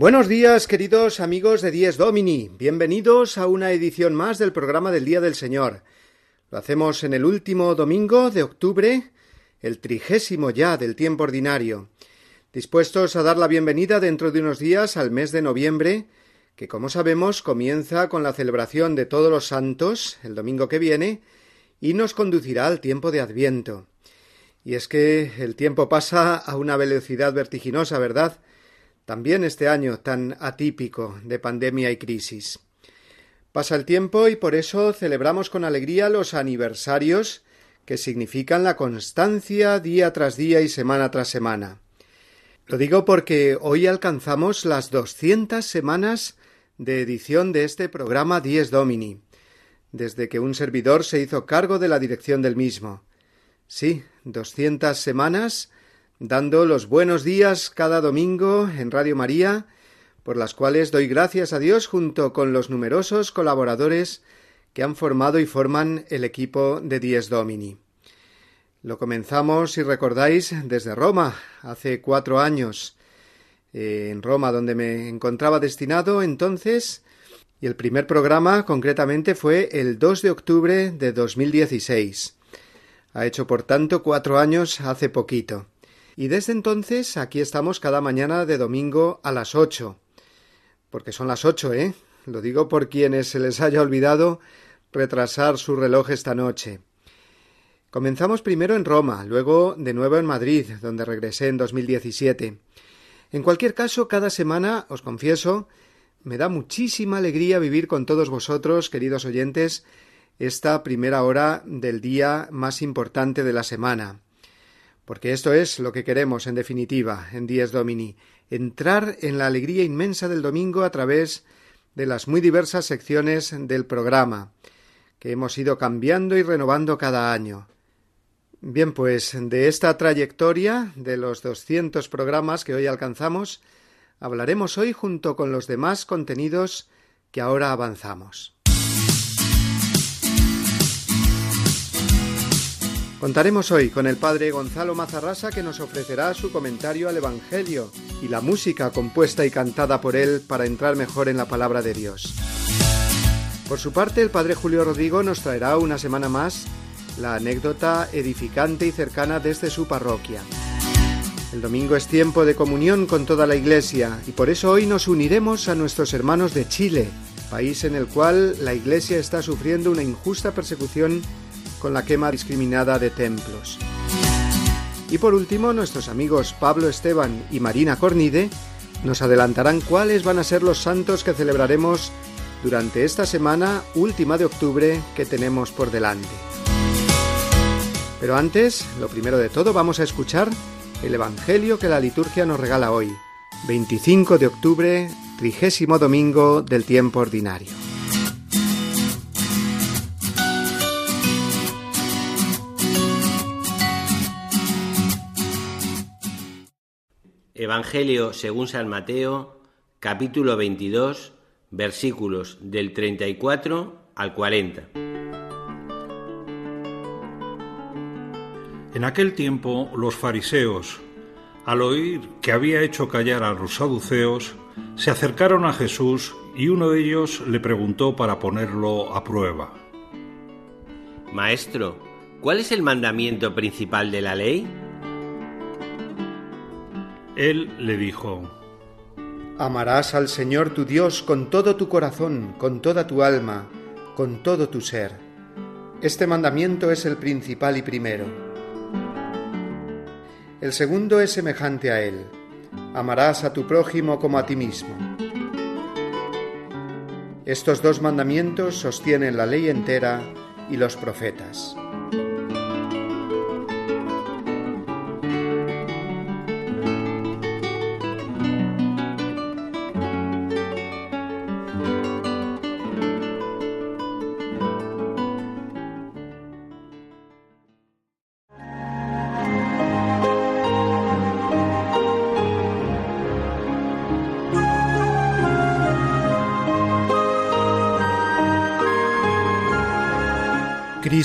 Buenos días, queridos amigos de Dies Domini. Bienvenidos a una edición más del programa del Día del Señor. Lo hacemos en el último domingo de octubre, el trigésimo ya del tiempo ordinario, dispuestos a dar la bienvenida dentro de unos días al mes de noviembre, que como sabemos comienza con la celebración de todos los santos el domingo que viene y nos conducirá al tiempo de Adviento. Y es que el tiempo pasa a una velocidad vertiginosa, ¿verdad? También este año tan atípico de pandemia y crisis. Pasa el tiempo y por eso celebramos con alegría los aniversarios que significan la constancia día tras día y semana tras semana. Lo digo porque hoy alcanzamos las doscientas semanas de edición de este programa Dies Domini, desde que un servidor se hizo cargo de la dirección del mismo. Sí, doscientas semanas dando los buenos días cada domingo en Radio María, por las cuales doy gracias a Dios junto con los numerosos colaboradores que han formado y forman el equipo de Dies Domini. Lo comenzamos, si recordáis, desde Roma, hace cuatro años, eh, en Roma, donde me encontraba destinado entonces, y el primer programa concretamente fue el 2 de octubre de 2016. Ha hecho, por tanto, cuatro años hace poquito. Y desde entonces aquí estamos cada mañana de domingo a las ocho. Porque son las ocho, ¿eh? Lo digo por quienes se les haya olvidado retrasar su reloj esta noche. Comenzamos primero en Roma, luego de nuevo en Madrid, donde regresé en 2017. En cualquier caso, cada semana, os confieso, me da muchísima alegría vivir con todos vosotros, queridos oyentes, esta primera hora del día más importante de la semana porque esto es lo que queremos en definitiva en Dies Domini, entrar en la alegría inmensa del domingo a través de las muy diversas secciones del programa, que hemos ido cambiando y renovando cada año. Bien, pues de esta trayectoria, de los doscientos programas que hoy alcanzamos, hablaremos hoy junto con los demás contenidos que ahora avanzamos. Contaremos hoy con el padre Gonzalo Mazarrasa que nos ofrecerá su comentario al Evangelio y la música compuesta y cantada por él para entrar mejor en la palabra de Dios. Por su parte, el padre Julio Rodrigo nos traerá una semana más la anécdota edificante y cercana desde su parroquia. El domingo es tiempo de comunión con toda la Iglesia y por eso hoy nos uniremos a nuestros hermanos de Chile, país en el cual la Iglesia está sufriendo una injusta persecución con la quema discriminada de templos. Y por último, nuestros amigos Pablo Esteban y Marina Cornide nos adelantarán cuáles van a ser los santos que celebraremos durante esta semana última de octubre que tenemos por delante. Pero antes, lo primero de todo, vamos a escuchar el Evangelio que la liturgia nos regala hoy, 25 de octubre, trigésimo domingo del tiempo ordinario. Evangelio según San Mateo, capítulo 22, versículos del 34 al 40. En aquel tiempo los fariseos, al oír que había hecho callar a los saduceos, se acercaron a Jesús y uno de ellos le preguntó para ponerlo a prueba. Maestro, ¿cuál es el mandamiento principal de la ley? Él le dijo, Amarás al Señor tu Dios con todo tu corazón, con toda tu alma, con todo tu ser. Este mandamiento es el principal y primero. El segundo es semejante a él. Amarás a tu prójimo como a ti mismo. Estos dos mandamientos sostienen la ley entera y los profetas.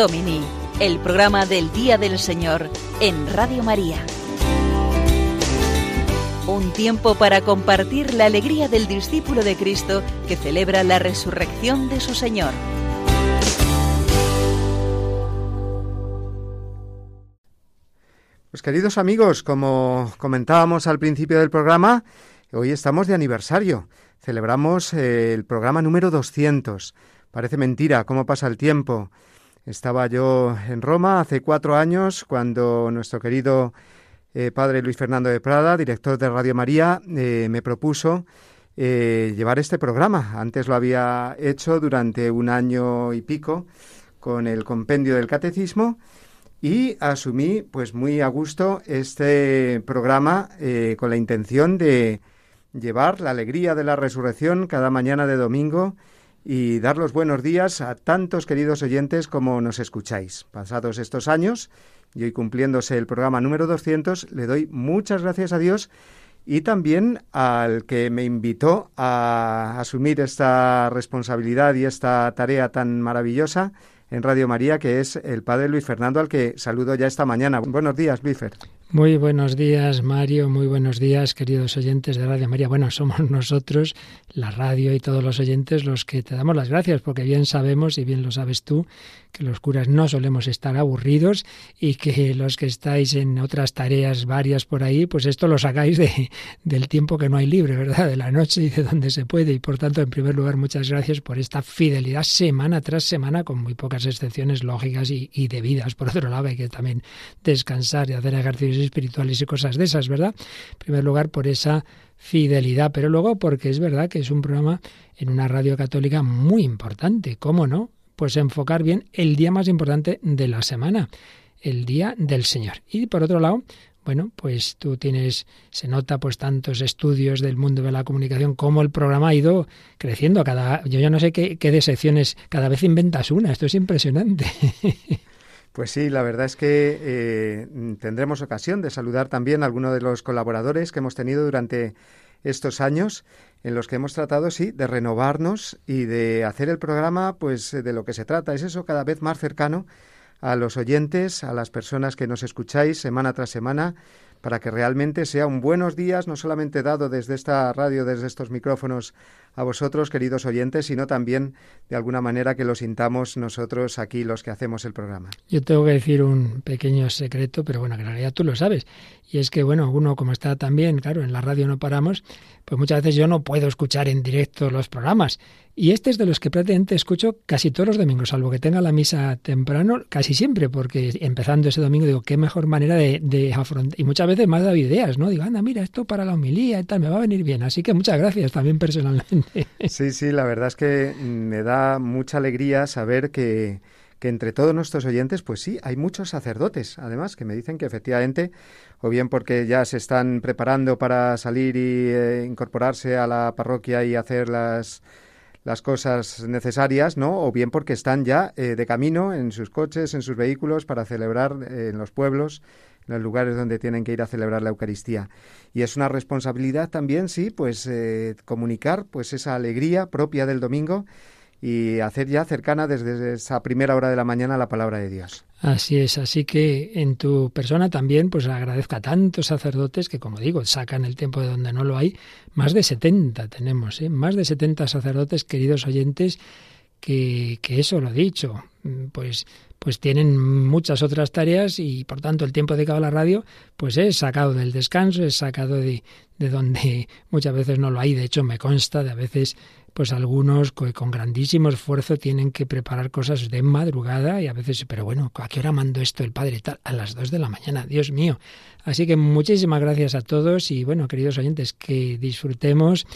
Domini, el programa del Día del Señor en Radio María. Un tiempo para compartir la alegría del discípulo de Cristo que celebra la resurrección de su Señor. Pues queridos amigos, como comentábamos al principio del programa, hoy estamos de aniversario. Celebramos eh, el programa número 200. Parece mentira cómo pasa el tiempo. Estaba yo en Roma hace cuatro años cuando nuestro querido eh, padre Luis Fernando de Prada, director de Radio María, eh, me propuso eh, llevar este programa. Antes lo había hecho durante un año y pico con el compendio del catecismo y asumí pues muy a gusto este programa con la intención de llevar la alegría de la resurrección cada mañana de domingo y dar los buenos días a tantos queridos oyentes como nos escucháis. Pasados estos años, y hoy cumpliéndose el programa número 200, le doy muchas gracias a Dios y también al que me invitó a asumir esta responsabilidad y esta tarea tan maravillosa en Radio María, que es el padre Luis Fernando, al que saludo ya esta mañana. Buenos días, Luis muy buenos días, Mario. Muy buenos días, queridos oyentes de Radio María. Bueno, somos nosotros, la radio y todos los oyentes, los que te damos las gracias, porque bien sabemos, y bien lo sabes tú, que los curas no solemos estar aburridos y que los que estáis en otras tareas varias por ahí, pues esto lo sacáis de, del tiempo que no hay libre, ¿verdad? De la noche y de donde se puede. Y por tanto, en primer lugar, muchas gracias por esta fidelidad semana tras semana, con muy pocas excepciones lógicas y, y debidas. Por otro lado, hay que también descansar y hacer ejercicios espirituales y cosas de esas, ¿verdad? En primer lugar, por esa fidelidad, pero luego porque es verdad que es un programa en una radio católica muy importante, ¿cómo no? Pues enfocar bien el día más importante de la semana, el día del Señor. Y por otro lado, bueno, pues tú tienes, se nota pues tantos estudios del mundo de la comunicación, cómo el programa ha ido creciendo. Cada, yo ya no sé qué, qué de secciones, cada vez inventas una, esto es impresionante. Pues sí, la verdad es que eh, tendremos ocasión de saludar también a algunos de los colaboradores que hemos tenido durante estos años en los que hemos tratado, sí, de renovarnos y de hacer el programa, pues de lo que se trata, es eso cada vez más cercano a los oyentes, a las personas que nos escucháis semana tras semana, para que realmente sea un buenos días, no solamente dado desde esta radio, desde estos micrófonos a vosotros, queridos oyentes, sino también de alguna manera que lo sintamos nosotros aquí los que hacemos el programa. Yo tengo que decir un pequeño secreto, pero bueno, en realidad tú lo sabes. Y es que, bueno, uno como está también, claro, en la radio no paramos, pues muchas veces yo no puedo escuchar en directo los programas. Y este es de los que prácticamente escucho casi todos los domingos, salvo que tenga la misa temprano, casi siempre, porque empezando ese domingo digo, qué mejor manera de, de afrontar. Y muchas veces me ha dado ideas, ¿no? Digo, anda, mira, esto para la homilía y tal, me va a venir bien. Así que muchas gracias también personalmente. Sí, sí, la verdad es que me da mucha alegría saber que que entre todos nuestros oyentes, pues sí, hay muchos sacerdotes, además, que me dicen que efectivamente, o bien porque ya se están preparando para salir y eh, incorporarse a la parroquia y hacer las, las cosas necesarias, ¿no? O bien porque están ya eh, de camino en sus coches, en sus vehículos, para celebrar eh, en los pueblos, los lugares donde tienen que ir a celebrar la Eucaristía. Y es una responsabilidad también, sí, pues comunicar pues esa alegría propia del domingo y hacer ya cercana desde esa primera hora de la mañana la palabra de Dios. Así es, así que en tu persona también pues agradezco a tantos sacerdotes que como digo, sacan el tiempo de donde no lo hay, más de 70 tenemos, ¿eh? más de 70 sacerdotes, queridos oyentes, que, que eso lo dicho, pues pues tienen muchas otras tareas y por tanto el tiempo dedicado a la radio pues es sacado del descanso, es sacado de, de donde muchas veces no lo hay, de hecho me consta de a veces pues algunos con grandísimo esfuerzo tienen que preparar cosas de madrugada y a veces, pero bueno, ¿a qué hora mando esto el padre tal? A las dos de la mañana, Dios mío. Así que muchísimas gracias a todos y bueno, queridos oyentes, que disfrutemos,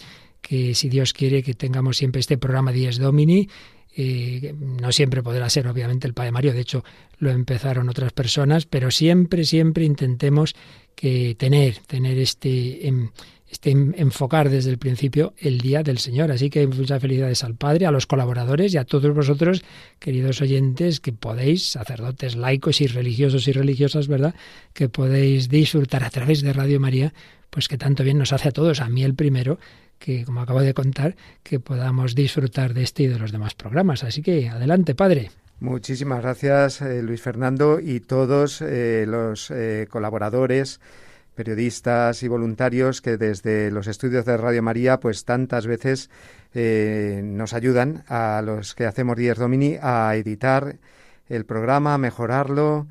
que si Dios quiere que tengamos siempre este programa 10 Domini. Eh, no siempre podrá ser, obviamente, el Padre Mario, de hecho lo empezaron otras personas, pero siempre, siempre intentemos que tener, tener este, em, este enfocar desde el principio el día del Señor. Así que muchas felicidades al Padre, a los colaboradores y a todos vosotros, queridos oyentes, que podéis, sacerdotes laicos y religiosos y religiosas, ¿verdad?, que podéis disfrutar a través de Radio María, pues que tanto bien nos hace a todos, a mí el primero, que como acabo de contar, que podamos disfrutar de este y de los demás programas. Así que adelante, Padre. Muchísimas gracias, eh, Luis Fernando, y todos eh, los eh, colaboradores periodistas y voluntarios que desde los estudios de Radio María pues tantas veces eh, nos ayudan a los que hacemos Días Domini a editar el programa, a mejorarlo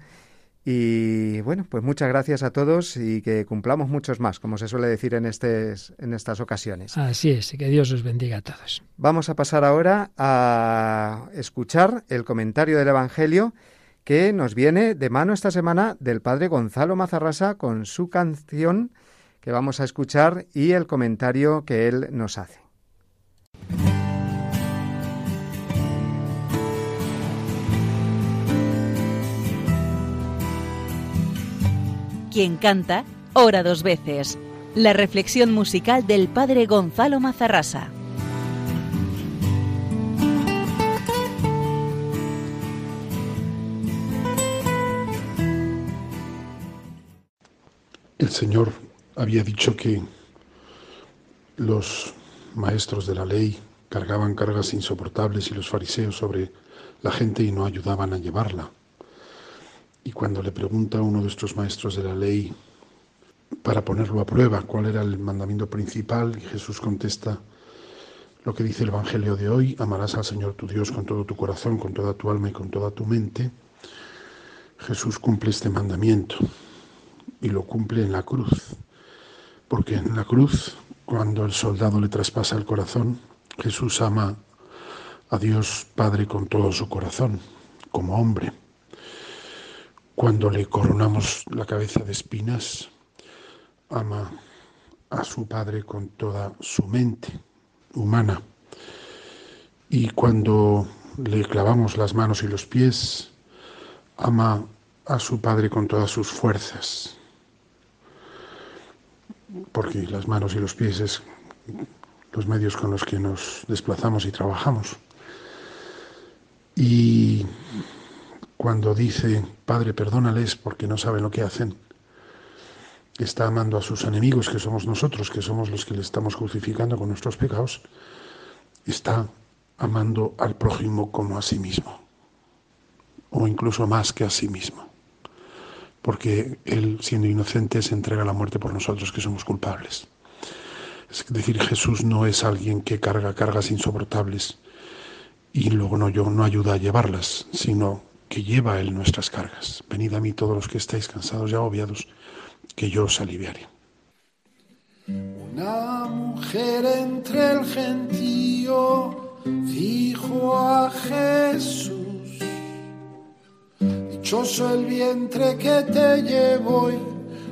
y bueno, pues muchas gracias a todos y que cumplamos muchos más, como se suele decir en, en estas ocasiones. Así es, y que Dios os bendiga a todos. Vamos a pasar ahora a escuchar el comentario del Evangelio que nos viene de mano esta semana del padre Gonzalo Mazarrasa con su canción que vamos a escuchar y el comentario que él nos hace. Quien canta, ora dos veces. La reflexión musical del padre Gonzalo Mazarrasa. El Señor había dicho que los maestros de la ley cargaban cargas insoportables y los fariseos sobre la gente y no ayudaban a llevarla. Y cuando le pregunta a uno de estos maestros de la ley para ponerlo a prueba cuál era el mandamiento principal, Jesús contesta lo que dice el Evangelio de hoy, amarás al Señor tu Dios con todo tu corazón, con toda tu alma y con toda tu mente. Jesús cumple este mandamiento y lo cumple en la cruz. Porque en la cruz, cuando el soldado le traspasa el corazón, Jesús ama a Dios Padre con todo su corazón, como hombre. Cuando le coronamos la cabeza de espinas, ama a su Padre con toda su mente humana. Y cuando le clavamos las manos y los pies, ama a su Padre con todas sus fuerzas porque las manos y los pies es los medios con los que nos desplazamos y trabajamos. Y cuando dice, Padre, perdónales porque no saben lo que hacen, está amando a sus enemigos, que somos nosotros, que somos los que le estamos crucificando con nuestros pecados, está amando al prójimo como a sí mismo, o incluso más que a sí mismo porque Él, siendo inocente, se entrega a la muerte por nosotros que somos culpables. Es decir, Jesús no es alguien que carga cargas insoportables y luego no, yo, no ayuda a llevarlas, sino que lleva Él nuestras cargas. Venid a mí todos los que estáis cansados y agobiados, que yo os aliviaré. Una mujer entre el gentío dijo a Jesús, dichoso el vientre que te llevó y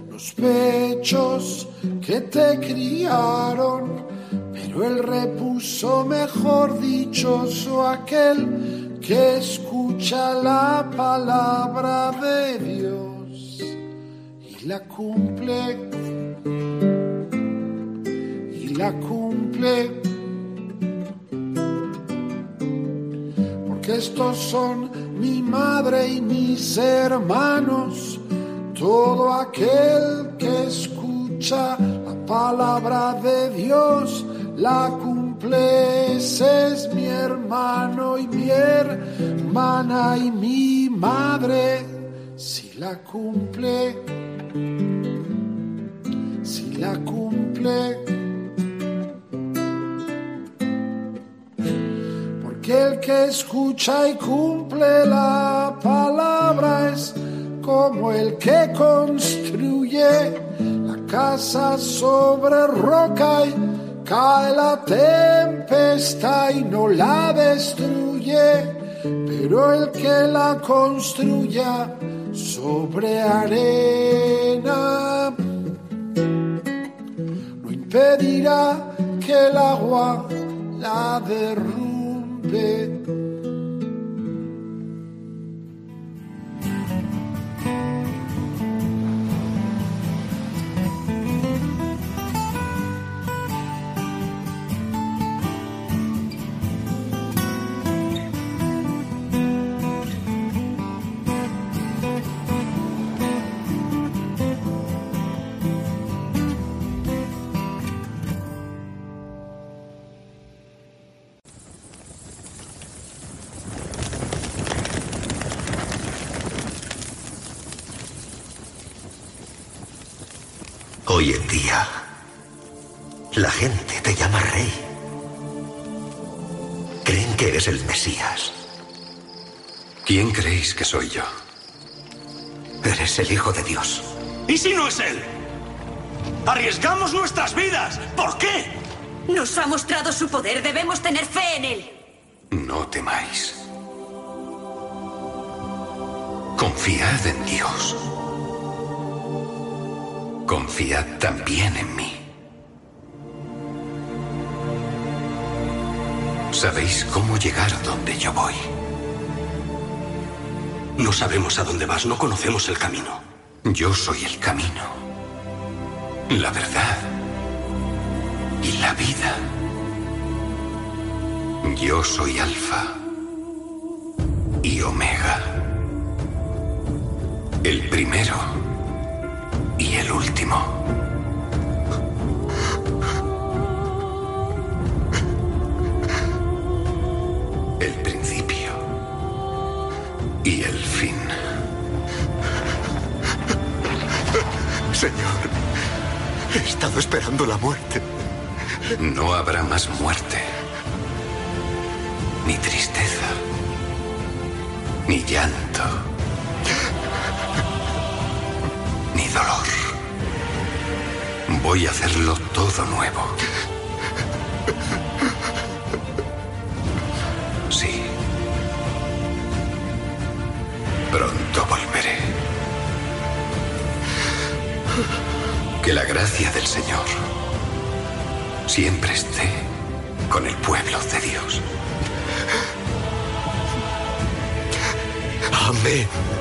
los pechos que te criaron, pero él repuso mejor dichoso aquel que escucha la palabra de Dios y la cumple y la cumple. Porque estos son mi madre y mis hermanos, todo aquel que escucha la palabra de Dios la cumple, es mi hermano y mi hermana y mi madre, si la cumple, si la cumple. Porque el que escucha y cumple la palabra es como el que construye la casa sobre roca y Cae la tempestad y no la destruye, pero el que la construya sobre arena no impedirá que el agua la derrumbe. Creéis que soy yo? Eres el Hijo de Dios. ¿Y si no es Él? Arriesgamos nuestras vidas. ¿Por qué? Nos ha mostrado su poder. Debemos tener fe en Él. No temáis. Confiad en Dios. Confiad también en mí. Sabéis cómo llegar donde yo voy. No sabemos a dónde vas, no conocemos el camino. Yo soy el camino, la verdad y la vida. Yo soy Alfa y Omega. El primero y el último. Estado esperando la muerte. No habrá más muerte, ni tristeza, ni llanto, ni dolor. Voy a hacerlo todo nuevo. Que la gracia del Señor siempre esté con el pueblo de Dios. Amén.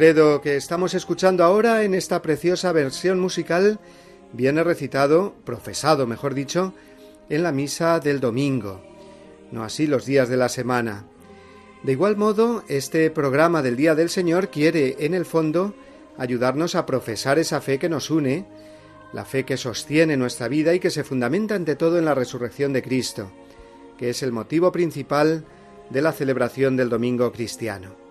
Credo que estamos escuchando ahora en esta preciosa versión musical viene recitado, profesado mejor dicho, en la misa del domingo, no así los días de la semana. De igual modo, este programa del Día del Señor quiere, en el fondo, ayudarnos a profesar esa fe que nos une, la fe que sostiene nuestra vida y que se fundamenta ante todo en la resurrección de Cristo, que es el motivo principal de la celebración del domingo cristiano.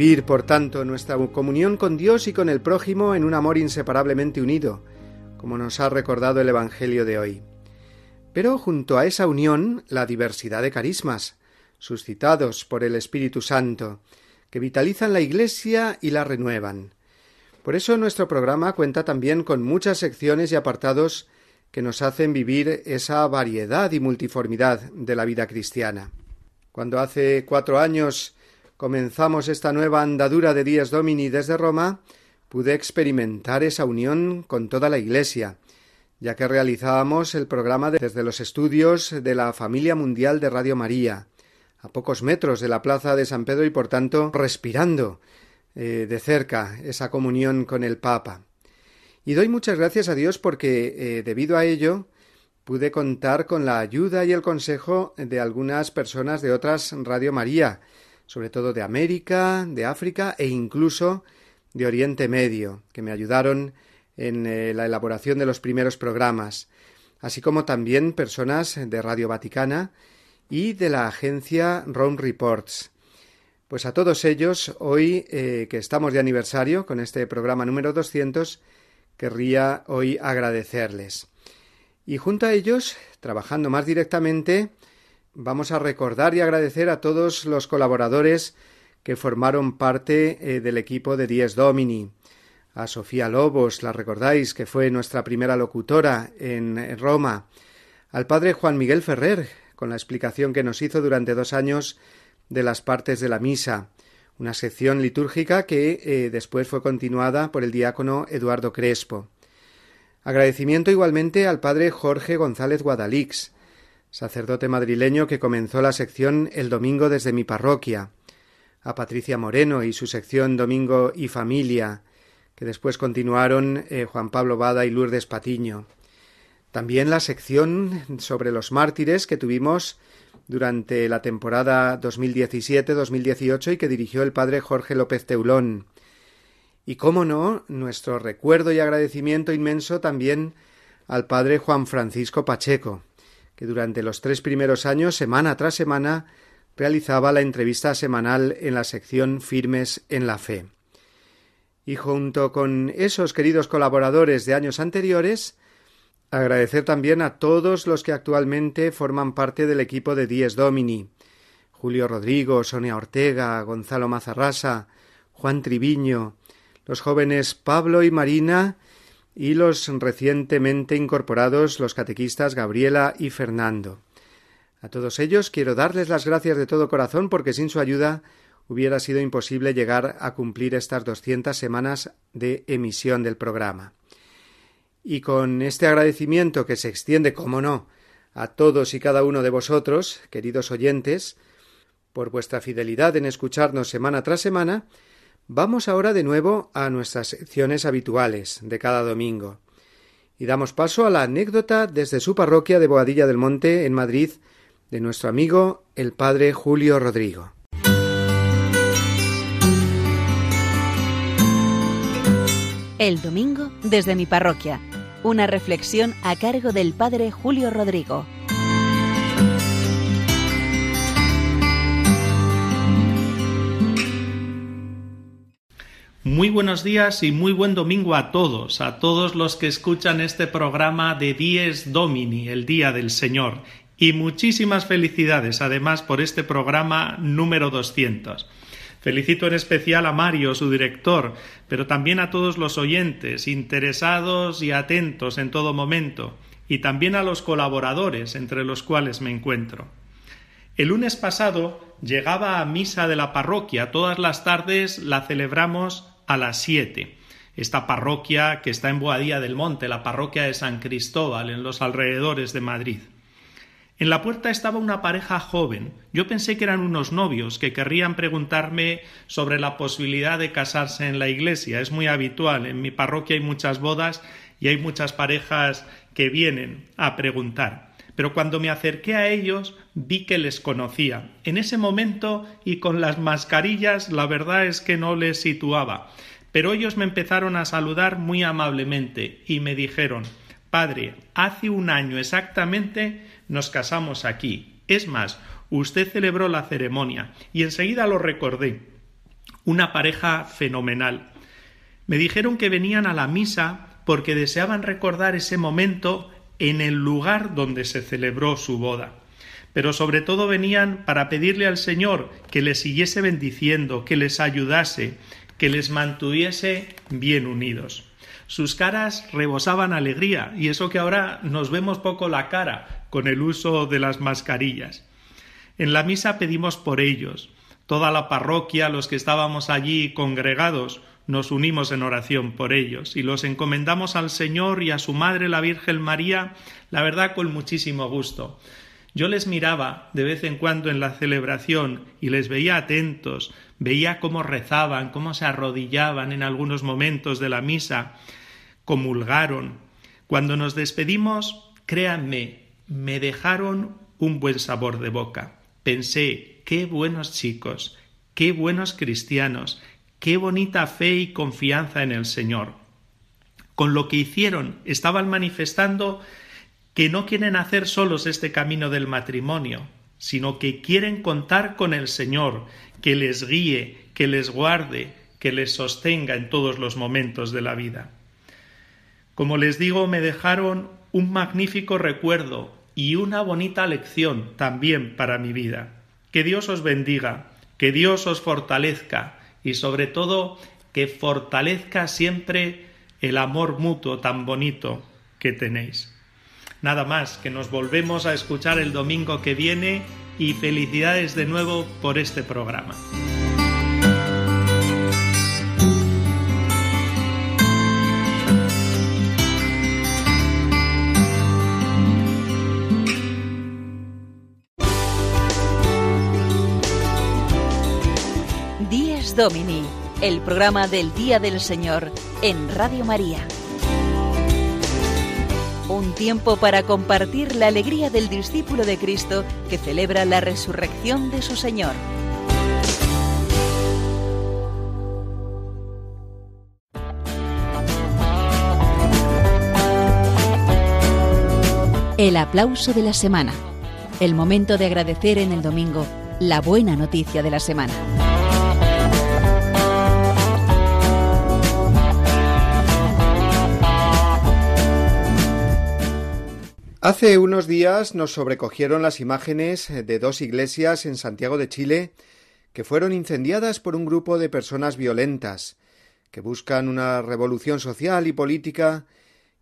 Vivir, por tanto, nuestra comunión con Dios y con el prójimo en un amor inseparablemente unido, como nos ha recordado el Evangelio de hoy. Pero junto a esa unión, la diversidad de carismas, suscitados por el Espíritu Santo, que vitalizan la Iglesia y la renuevan. Por eso nuestro programa cuenta también con muchas secciones y apartados que nos hacen vivir esa variedad y multiformidad de la vida cristiana. Cuando hace cuatro años comenzamos esta nueva andadura de Días Domini desde Roma, pude experimentar esa unión con toda la Iglesia, ya que realizábamos el programa desde los estudios de la familia mundial de Radio María, a pocos metros de la plaza de San Pedro y por tanto respirando eh, de cerca esa comunión con el Papa. Y doy muchas gracias a Dios porque eh, debido a ello pude contar con la ayuda y el consejo de algunas personas de otras Radio María, sobre todo de América, de África e incluso de Oriente Medio, que me ayudaron en eh, la elaboración de los primeros programas, así como también personas de Radio Vaticana y de la agencia Rome Reports. Pues a todos ellos, hoy eh, que estamos de aniversario con este programa número 200, querría hoy agradecerles. Y junto a ellos, trabajando más directamente, vamos a recordar y agradecer a todos los colaboradores que formaron parte eh, del equipo de Dies Domini. A Sofía Lobos, la recordáis, que fue nuestra primera locutora en Roma. Al padre Juan Miguel Ferrer, con la explicación que nos hizo durante dos años de las partes de la misa, una sección litúrgica que eh, después fue continuada por el diácono Eduardo Crespo. Agradecimiento igualmente al padre Jorge González Guadalix, sacerdote madrileño que comenzó la sección el domingo desde mi parroquia, a Patricia Moreno y su sección Domingo y Familia, que después continuaron eh, Juan Pablo Bada y Lourdes Patiño. También la sección sobre los mártires que tuvimos durante la temporada 2017-2018 y que dirigió el padre Jorge López Teulón. Y cómo no, nuestro recuerdo y agradecimiento inmenso también al padre Juan Francisco Pacheco, que durante los tres primeros años, semana tras semana, realizaba la entrevista semanal en la sección Firmes en la Fe. Y junto con esos queridos colaboradores de años anteriores, Agradecer también a todos los que actualmente forman parte del equipo de Dies Domini. Julio Rodrigo, Sonia Ortega, Gonzalo Mazarrasa, Juan Triviño, los jóvenes Pablo y Marina y los recientemente incorporados los catequistas Gabriela y Fernando. A todos ellos quiero darles las gracias de todo corazón porque sin su ayuda hubiera sido imposible llegar a cumplir estas doscientas semanas de emisión del programa. Y con este agradecimiento que se extiende, como no, a todos y cada uno de vosotros, queridos oyentes, por vuestra fidelidad en escucharnos semana tras semana, vamos ahora de nuevo a nuestras secciones habituales de cada domingo. Y damos paso a la anécdota desde su parroquia de Boadilla del Monte, en Madrid, de nuestro amigo el padre Julio Rodrigo. El domingo desde mi parroquia una reflexión a cargo del Padre Julio Rodrigo. Muy buenos días y muy buen domingo a todos, a todos los que escuchan este programa de Dies Domini, el Día del Señor. Y muchísimas felicidades además por este programa número 200. Felicito en especial a Mario, su director, pero también a todos los oyentes, interesados y atentos en todo momento, y también a los colaboradores, entre los cuales me encuentro. El lunes pasado llegaba a misa de la parroquia. Todas las tardes la celebramos a las siete. Esta parroquia que está en Boadía del Monte, la parroquia de San Cristóbal, en los alrededores de Madrid. En la puerta estaba una pareja joven. Yo pensé que eran unos novios que querrían preguntarme sobre la posibilidad de casarse en la iglesia. Es muy habitual. En mi parroquia hay muchas bodas y hay muchas parejas que vienen a preguntar. Pero cuando me acerqué a ellos vi que les conocía. En ese momento y con las mascarillas la verdad es que no les situaba. Pero ellos me empezaron a saludar muy amablemente y me dijeron Padre, hace un año exactamente nos casamos aquí. Es más, usted celebró la ceremonia y enseguida lo recordé. Una pareja fenomenal. Me dijeron que venían a la misa porque deseaban recordar ese momento en el lugar donde se celebró su boda. Pero sobre todo venían para pedirle al Señor que les siguiese bendiciendo, que les ayudase, que les mantuviese bien unidos. Sus caras rebosaban alegría, y eso que ahora nos vemos poco la cara con el uso de las mascarillas. En la misa pedimos por ellos. Toda la parroquia, los que estábamos allí congregados, nos unimos en oración por ellos y los encomendamos al Señor y a su Madre la Virgen María, la verdad con muchísimo gusto. Yo les miraba de vez en cuando en la celebración y les veía atentos, veía cómo rezaban, cómo se arrodillaban en algunos momentos de la misa, comulgaron. Cuando nos despedimos, créanme, me dejaron un buen sabor de boca. Pensé, qué buenos chicos, qué buenos cristianos, qué bonita fe y confianza en el Señor. Con lo que hicieron, estaban manifestando que no quieren hacer solos este camino del matrimonio, sino que quieren contar con el Señor, que les guíe, que les guarde, que les sostenga en todos los momentos de la vida. Como les digo, me dejaron un magnífico recuerdo y una bonita lección también para mi vida. Que Dios os bendiga, que Dios os fortalezca y sobre todo que fortalezca siempre el amor mutuo tan bonito que tenéis. Nada más, que nos volvemos a escuchar el domingo que viene y felicidades de nuevo por este programa. Domini, el programa del Día del Señor en Radio María. Un tiempo para compartir la alegría del discípulo de Cristo que celebra la resurrección de su Señor. El aplauso de la semana. El momento de agradecer en el domingo la buena noticia de la semana. Hace unos días nos sobrecogieron las imágenes de dos iglesias en Santiago de Chile que fueron incendiadas por un grupo de personas violentas que buscan una revolución social y política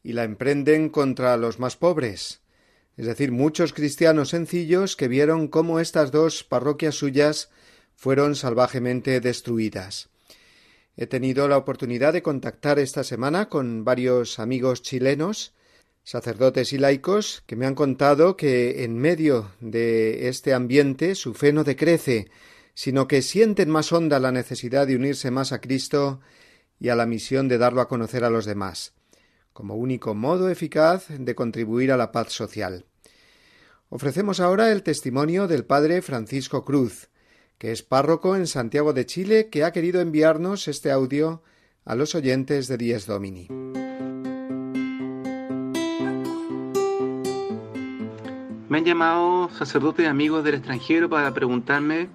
y la emprenden contra los más pobres, es decir, muchos cristianos sencillos que vieron cómo estas dos parroquias suyas fueron salvajemente destruidas. He tenido la oportunidad de contactar esta semana con varios amigos chilenos sacerdotes y laicos que me han contado que en medio de este ambiente su fe no decrece, sino que sienten más honda la necesidad de unirse más a Cristo y a la misión de darlo a conocer a los demás, como único modo eficaz de contribuir a la paz social. Ofrecemos ahora el testimonio del padre Francisco Cruz, que es párroco en Santiago de Chile, que ha querido enviarnos este audio a los oyentes de Dies Domini. Me han llamado sacerdotes amigos del extranjero para preguntarme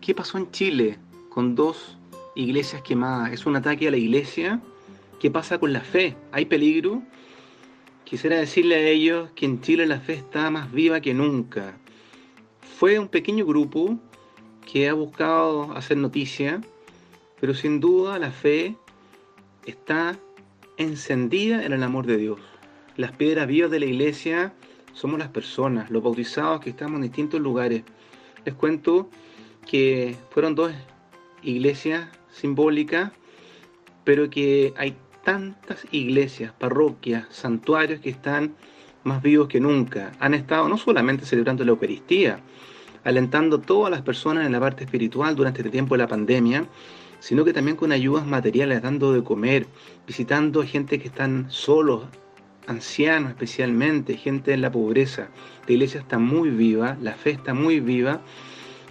qué pasó en Chile con dos iglesias quemadas. ¿Es un ataque a la iglesia? ¿Qué pasa con la fe? ¿Hay peligro? Quisiera decirle a ellos que en Chile la fe está más viva que nunca. Fue un pequeño grupo que ha buscado hacer noticia, pero sin duda la fe está encendida en el amor de Dios. Las piedras vivas de la iglesia somos las personas, los bautizados que estamos en distintos lugares. Les cuento que fueron dos iglesias simbólicas, pero que hay tantas iglesias, parroquias, santuarios que están más vivos que nunca. Han estado no solamente celebrando la Eucaristía, alentando a todas las personas en la parte espiritual durante este tiempo de la pandemia, sino que también con ayudas materiales, dando de comer, visitando a gente que están solos, ancianos especialmente, gente en la pobreza. La iglesia está muy viva, la fe está muy viva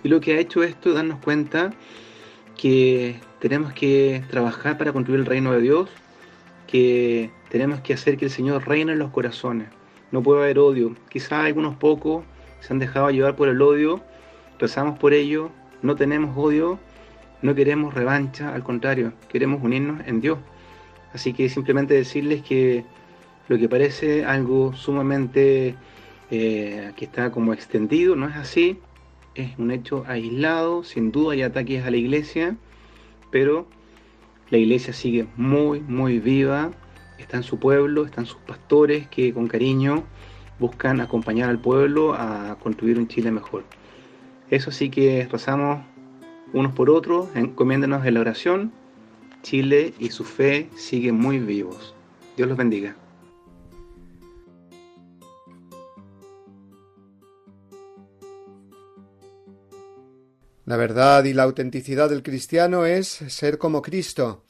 y lo que ha hecho esto es darnos cuenta que tenemos que trabajar para construir el reino de Dios, que tenemos que hacer que el Señor reine en los corazones. No puede haber odio. Quizá algunos pocos se han dejado llevar por el odio, rezamos por ello, no tenemos odio, no queremos revancha, al contrario, queremos unirnos en Dios. Así que simplemente decirles que lo que parece algo sumamente eh, que está como extendido, no es así, es un hecho aislado, sin duda hay ataques a la iglesia, pero la iglesia sigue muy, muy viva, está en su pueblo, están sus pastores que con cariño buscan acompañar al pueblo a construir un Chile mejor. Eso sí que rezamos unos por otros, encomiéndanos en la oración, Chile y su fe siguen muy vivos. Dios los bendiga. La verdad y la autenticidad del cristiano es ser como Cristo,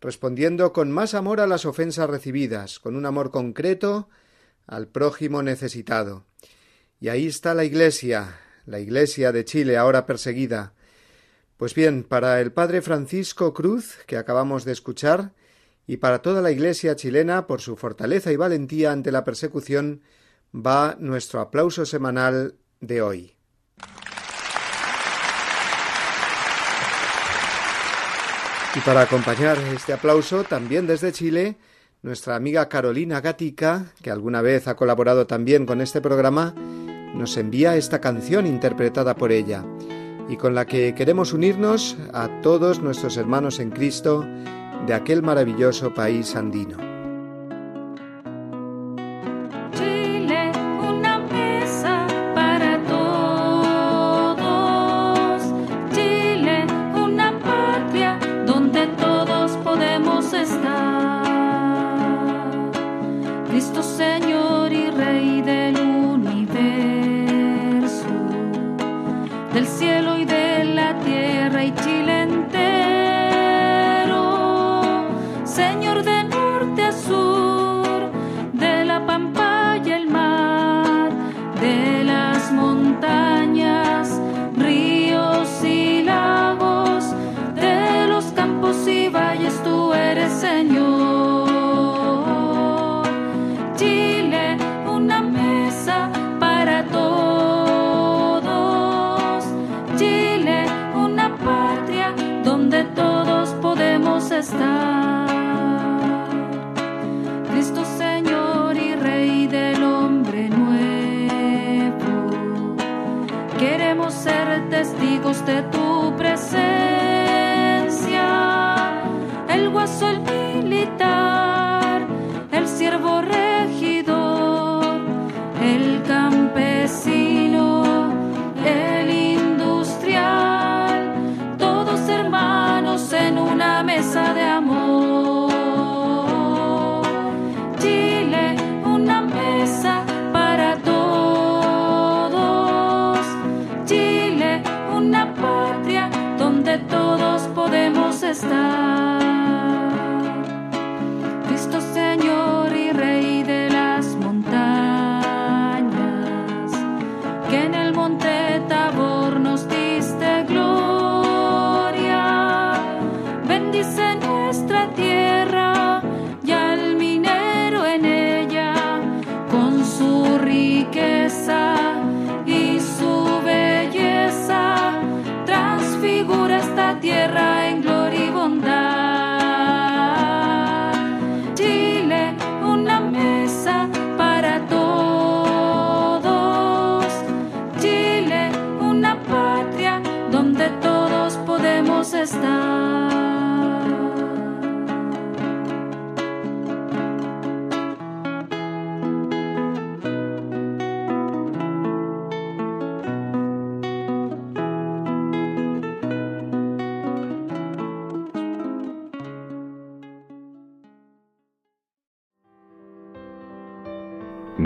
respondiendo con más amor a las ofensas recibidas, con un amor concreto al prójimo necesitado. Y ahí está la Iglesia, la Iglesia de Chile, ahora perseguida. Pues bien, para el Padre Francisco Cruz, que acabamos de escuchar, y para toda la Iglesia chilena, por su fortaleza y valentía ante la persecución, va nuestro aplauso semanal de hoy. Y para acompañar este aplauso, también desde Chile, nuestra amiga Carolina Gatica, que alguna vez ha colaborado también con este programa, nos envía esta canción interpretada por ella y con la que queremos unirnos a todos nuestros hermanos en Cristo de aquel maravilloso país andino.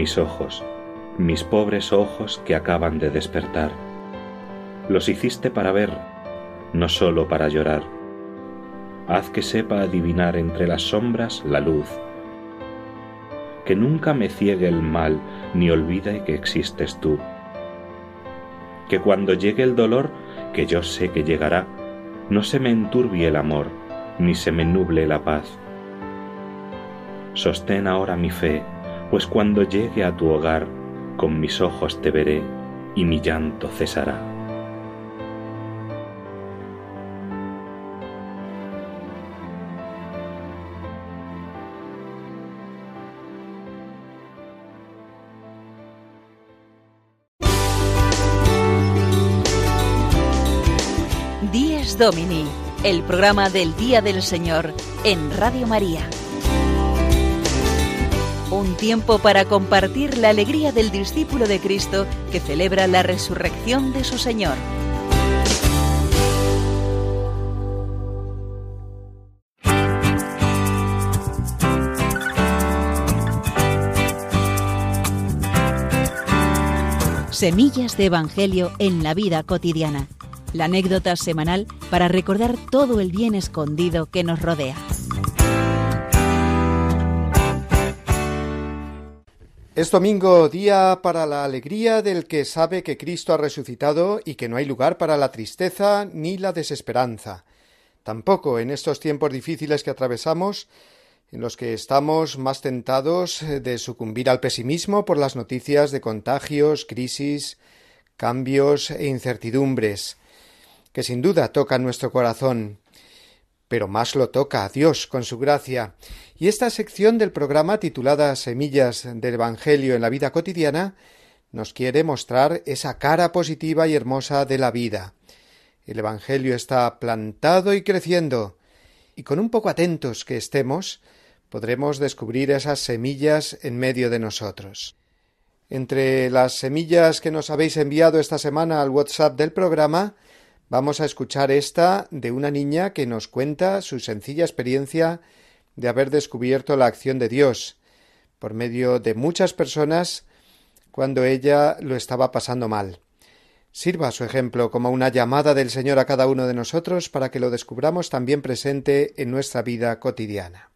Mis ojos, mis pobres ojos que acaban de despertar. Los hiciste para ver, no sólo para llorar. Haz que sepa adivinar entre las sombras la luz, que nunca me ciegue el mal ni olvide que existes tú. Que cuando llegue el dolor, que yo sé que llegará, no se me enturbie el amor, ni se me nuble la paz. Sostén ahora mi fe, pues cuando llegue a tu hogar, con mis ojos te veré y mi llanto cesará. Días Domini, el programa del Día del Señor en Radio María un tiempo para compartir la alegría del discípulo de Cristo que celebra la resurrección de su Señor. Semillas de Evangelio en la vida cotidiana. La anécdota semanal para recordar todo el bien escondido que nos rodea. Es domingo, día para la alegría del que sabe que Cristo ha resucitado y que no hay lugar para la tristeza ni la desesperanza. Tampoco en estos tiempos difíciles que atravesamos, en los que estamos más tentados de sucumbir al pesimismo por las noticias de contagios, crisis, cambios e incertidumbres, que sin duda tocan nuestro corazón, pero más lo toca a Dios con su gracia. Y esta sección del programa titulada Semillas del Evangelio en la vida cotidiana nos quiere mostrar esa cara positiva y hermosa de la vida. El Evangelio está plantado y creciendo, y con un poco atentos que estemos, podremos descubrir esas semillas en medio de nosotros. Entre las semillas que nos habéis enviado esta semana al WhatsApp del programa, vamos a escuchar esta de una niña que nos cuenta su sencilla experiencia de haber descubierto la acción de Dios por medio de muchas personas cuando ella lo estaba pasando mal. Sirva su ejemplo como una llamada del Señor a cada uno de nosotros para que lo descubramos también presente en nuestra vida cotidiana.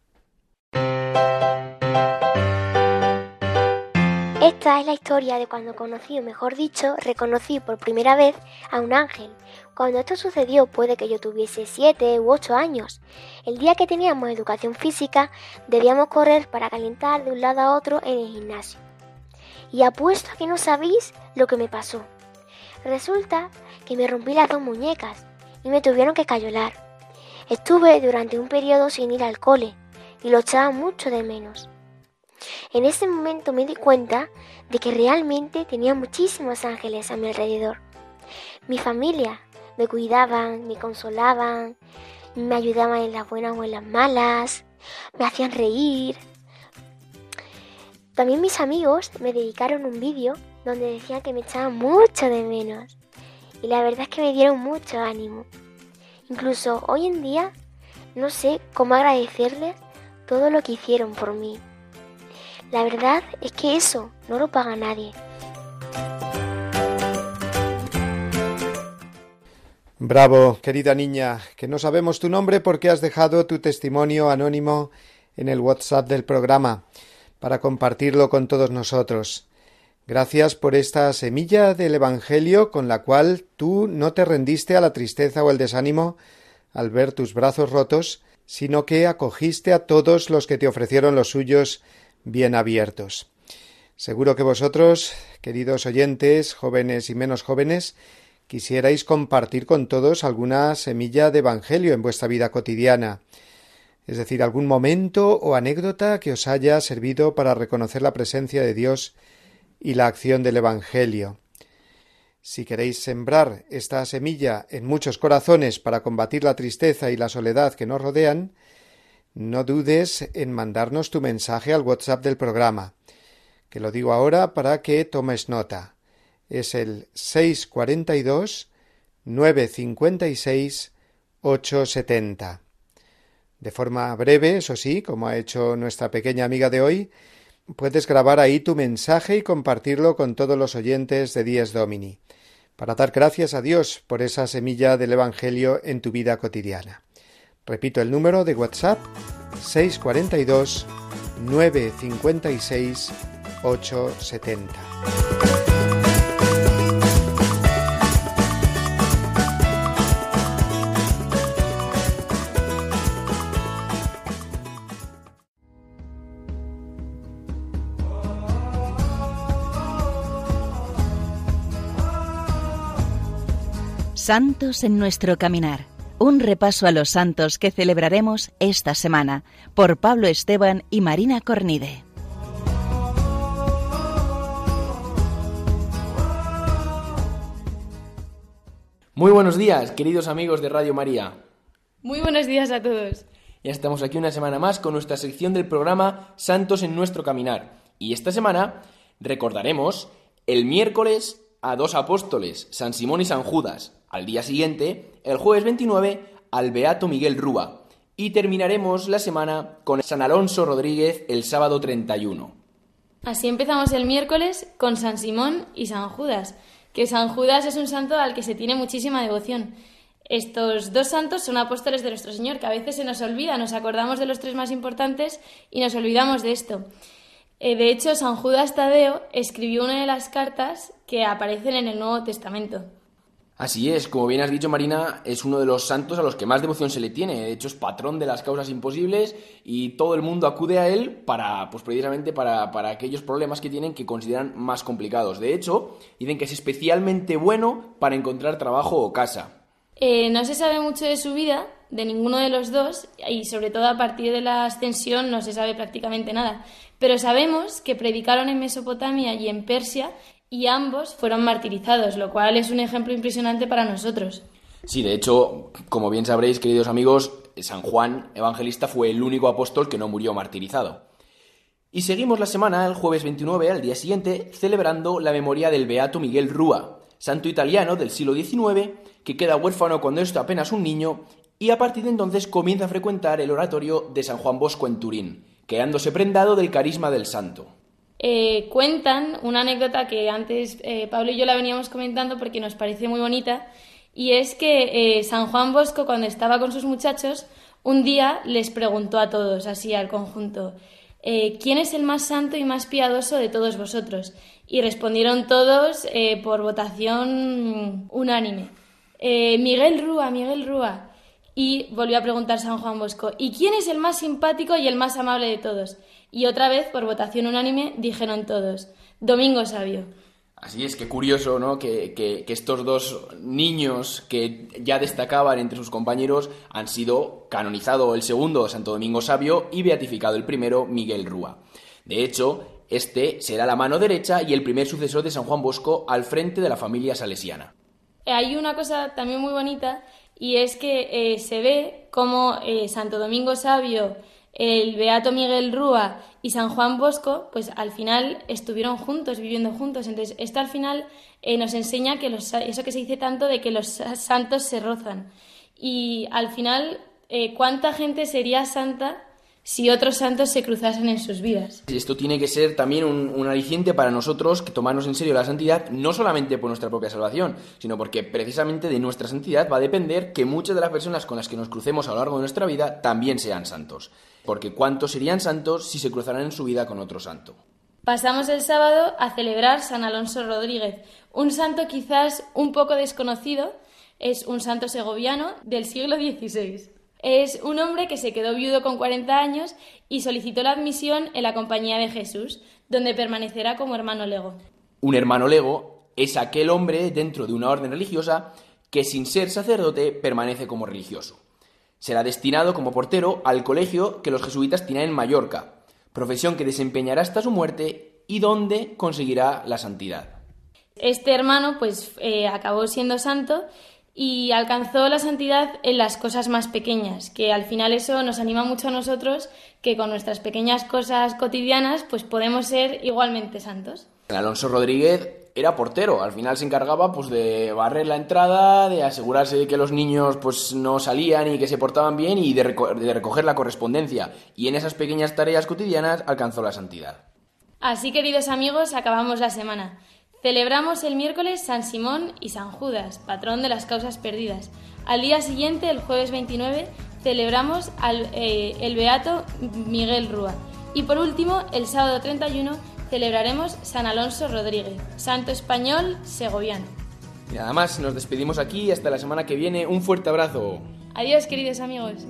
Esta es la historia de cuando conocí, o mejor dicho, reconocí por primera vez a un ángel. Cuando esto sucedió puede que yo tuviese siete u ocho años. El día que teníamos educación física debíamos correr para calentar de un lado a otro en el gimnasio. Y apuesto a que no sabéis lo que me pasó. Resulta que me rompí las dos muñecas y me tuvieron que cayolar. Estuve durante un periodo sin ir al cole y lo echaba mucho de menos. En ese momento me di cuenta de que realmente tenía muchísimos ángeles a mi alrededor. Mi familia me cuidaban, me consolaban, me ayudaban en las buenas o en las malas, me hacían reír. También mis amigos me dedicaron un vídeo donde decían que me echaban mucho de menos. Y la verdad es que me dieron mucho ánimo. Incluso hoy en día no sé cómo agradecerles todo lo que hicieron por mí. La verdad es que eso no lo paga nadie. Bravo, querida niña, que no sabemos tu nombre porque has dejado tu testimonio anónimo en el WhatsApp del programa para compartirlo con todos nosotros. Gracias por esta semilla del Evangelio con la cual tú no te rendiste a la tristeza o el desánimo al ver tus brazos rotos, sino que acogiste a todos los que te ofrecieron los suyos bien abiertos. Seguro que vosotros, queridos oyentes, jóvenes y menos jóvenes, quisierais compartir con todos alguna semilla de Evangelio en vuestra vida cotidiana, es decir, algún momento o anécdota que os haya servido para reconocer la presencia de Dios y la acción del Evangelio. Si queréis sembrar esta semilla en muchos corazones para combatir la tristeza y la soledad que nos rodean, no dudes en mandarnos tu mensaje al WhatsApp del programa, que lo digo ahora para que tomes nota. Es el 642 956 870. De forma breve, eso sí, como ha hecho nuestra pequeña amiga de hoy, puedes grabar ahí tu mensaje y compartirlo con todos los oyentes de Dies Domini, para dar gracias a Dios por esa semilla del Evangelio en tu vida cotidiana. Repito el número de WhatsApp 642 956 870. Santos en nuestro caminar un repaso a los santos que celebraremos esta semana por Pablo Esteban y Marina Cornide. Muy buenos días, queridos amigos de Radio María. Muy buenos días a todos. Ya estamos aquí una semana más con nuestra sección del programa Santos en nuestro caminar. Y esta semana recordaremos el miércoles a dos apóstoles, San Simón y San Judas, al día siguiente, el jueves 29, al Beato Miguel Rúa. Y terminaremos la semana con San Alonso Rodríguez el sábado 31. Así empezamos el miércoles con San Simón y San Judas, que San Judas es un santo al que se tiene muchísima devoción. Estos dos santos son apóstoles de nuestro Señor, que a veces se nos olvida, nos acordamos de los tres más importantes y nos olvidamos de esto. Eh, de hecho, San Judas Tadeo escribió una de las cartas que aparecen en el Nuevo Testamento. Así es, como bien has dicho Marina, es uno de los santos a los que más devoción se le tiene. De hecho, es patrón de las causas imposibles y todo el mundo acude a él para, pues precisamente para, para aquellos problemas que tienen que consideran más complicados. De hecho, dicen que es especialmente bueno para encontrar trabajo o casa. Eh, no se sabe mucho de su vida, de ninguno de los dos, y sobre todo a partir de la ascensión no se sabe prácticamente nada. Pero sabemos que predicaron en Mesopotamia y en Persia y ambos fueron martirizados, lo cual es un ejemplo impresionante para nosotros. Sí, de hecho, como bien sabréis, queridos amigos, San Juan Evangelista fue el único apóstol que no murió martirizado. Y seguimos la semana, el jueves 29, al día siguiente, celebrando la memoria del Beato Miguel Rúa, santo italiano del siglo XIX, que queda huérfano cuando es apenas un niño y a partir de entonces comienza a frecuentar el oratorio de San Juan Bosco en Turín, quedándose prendado del carisma del santo. Eh, cuentan una anécdota que antes eh, Pablo y yo la veníamos comentando porque nos parece muy bonita, y es que eh, San Juan Bosco, cuando estaba con sus muchachos, un día les preguntó a todos, así al conjunto, ¿quién es el más santo y más piadoso de todos vosotros? Y respondieron todos por votación unánime. Miguel Rúa, Miguel Rúa. Y volvió a preguntar San Juan Bosco, ¿y quién es el más simpático y el más amable de todos? Y otra vez, por votación unánime, dijeron todos, Domingo Sabio. Así es, que curioso, ¿no? Que, estos dos niños que ya destacaban entre sus compañeros han sido canonizado el segundo, Santo Domingo Sabio, y beatificado el primero, Miguel Rúa. De hecho, este será la mano derecha y el primer sucesor de San Juan Bosco al frente de la familia salesiana. Hay una cosa también muy bonita y es que eh, se ve como eh, Santo Domingo Sabio el Beato Miguel Rúa y San Juan Bosco, pues al final estuvieron juntos, viviendo juntos. Entonces, esto al final eh, nos enseña que los, eso que se dice tanto de que los santos se rozan. Y al final, eh, ¿cuánta gente sería santa si otros santos se cruzasen en sus vidas. Esto tiene que ser también un, aliciente para nosotros que tomarnos en serio la santidad, no solamente por nuestra propia salvación, sino porque precisamente de nuestra santidad va a depender que muchas de las personas con las que nos crucemos a lo largo de nuestra vida también sean santos. Porque ¿cuántos serían santos si se cruzaran en su vida con otro santo? Pasamos el sábado a celebrar San Alonso Rodríguez, un santo quizás un poco desconocido, es un santo segoviano del siglo XVI. Es un hombre que se quedó viudo con 40 años y solicitó la admisión en la Compañía de Jesús, donde permanecerá como hermano lego. Un hermano lego es aquel hombre dentro de una orden religiosa que sin ser sacerdote permanece como religioso. Será destinado como portero al colegio que los jesuitas tienen en Mallorca, profesión que desempeñará hasta su muerte y donde conseguirá la santidad. Este hermano pues eh, acabó siendo santo y alcanzó la santidad en las cosas más pequeñas, que al final eso nos anima mucho a nosotros, que con nuestras pequeñas cosas cotidianas pues podemos ser igualmente santos. Alonso Rodríguez era portero, al final se encargaba pues de barrer la entrada, de asegurarse de que los niños pues no salían y que se portaban bien y de, de recoger la correspondencia y en esas pequeñas tareas cotidianas alcanzó la santidad. Así queridos amigos, acabamos la semana. Celebramos el miércoles San Simón y San Judas, patrón de las causas perdidas. Al día siguiente, el jueves 29, celebramos al, eh, el Beato Miguel Rúa. Y por último, el sábado 31, celebraremos San Alonso Rodríguez, santo español segoviano. Y nada más, nos despedimos aquí hasta la semana que viene. Un fuerte abrazo. Adiós, queridos amigos.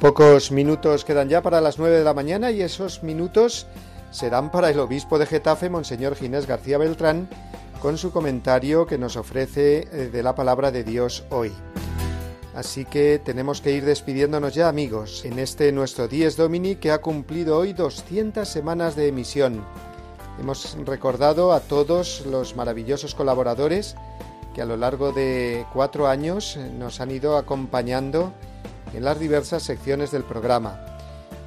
Pocos minutos quedan ya para las nueve de la mañana y esos minutos serán para el obispo de Getafe, Monseñor Ginés García Beltrán, con su comentario que nos ofrece eh, de la palabra de Dios hoy. Así que tenemos que ir despidiéndonos ya amigos en este nuestro Dies Domini que ha cumplido hoy 200 semanas de emisión. Hemos recordado a todos los maravillosos colaboradores que a lo largo de cuatro años nos han ido acompañando en las diversas secciones del programa,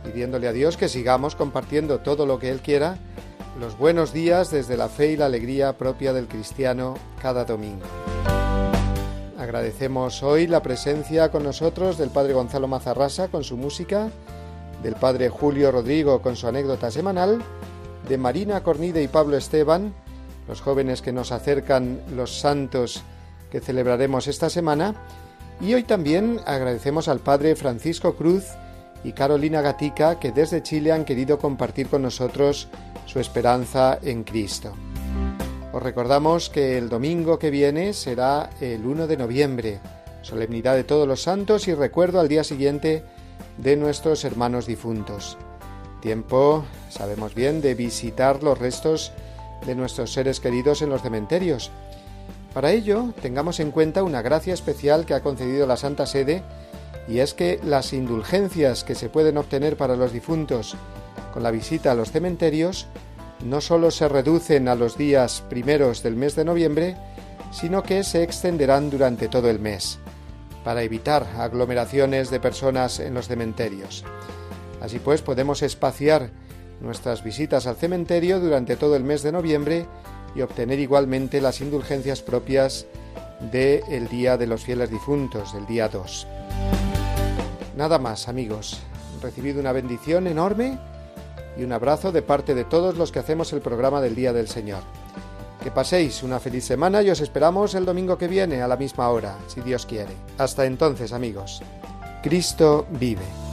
pidiéndole a Dios que sigamos compartiendo todo lo que Él quiera los buenos días desde la fe y la alegría propia del cristiano cada domingo. Agradecemos hoy la presencia con nosotros del Padre Gonzalo Mazarrasa con su música, del Padre Julio Rodrigo con su anécdota semanal, de Marina Cornide y Pablo Esteban, los jóvenes que nos acercan los santos que celebraremos esta semana, y hoy también agradecemos al Padre Francisco Cruz y Carolina Gatica que desde Chile han querido compartir con nosotros su esperanza en Cristo. Os recordamos que el domingo que viene será el 1 de noviembre, solemnidad de todos los santos y recuerdo al día siguiente de nuestros hermanos difuntos. Tiempo, sabemos bien, de visitar los restos de nuestros seres queridos en los cementerios. Para ello, tengamos en cuenta una gracia especial que ha concedido la Santa Sede, y es que las indulgencias que se pueden obtener para los difuntos con la visita a los cementerios no solo se reducen a los días primeros del mes de noviembre, sino que se extenderán durante todo el mes, para evitar aglomeraciones de personas en los cementerios. Así pues, podemos espaciar nuestras visitas al cementerio durante todo el mes de noviembre y obtener igualmente las indulgencias propias del Día de los Fieles Difuntos, del día 2. Nada más, amigos. Recibido una bendición enorme y un abrazo de parte de todos los que hacemos el programa del Día del Señor. Que paséis una feliz semana y os esperamos el domingo que viene a la misma hora, si Dios quiere. Hasta entonces, amigos. Cristo vive.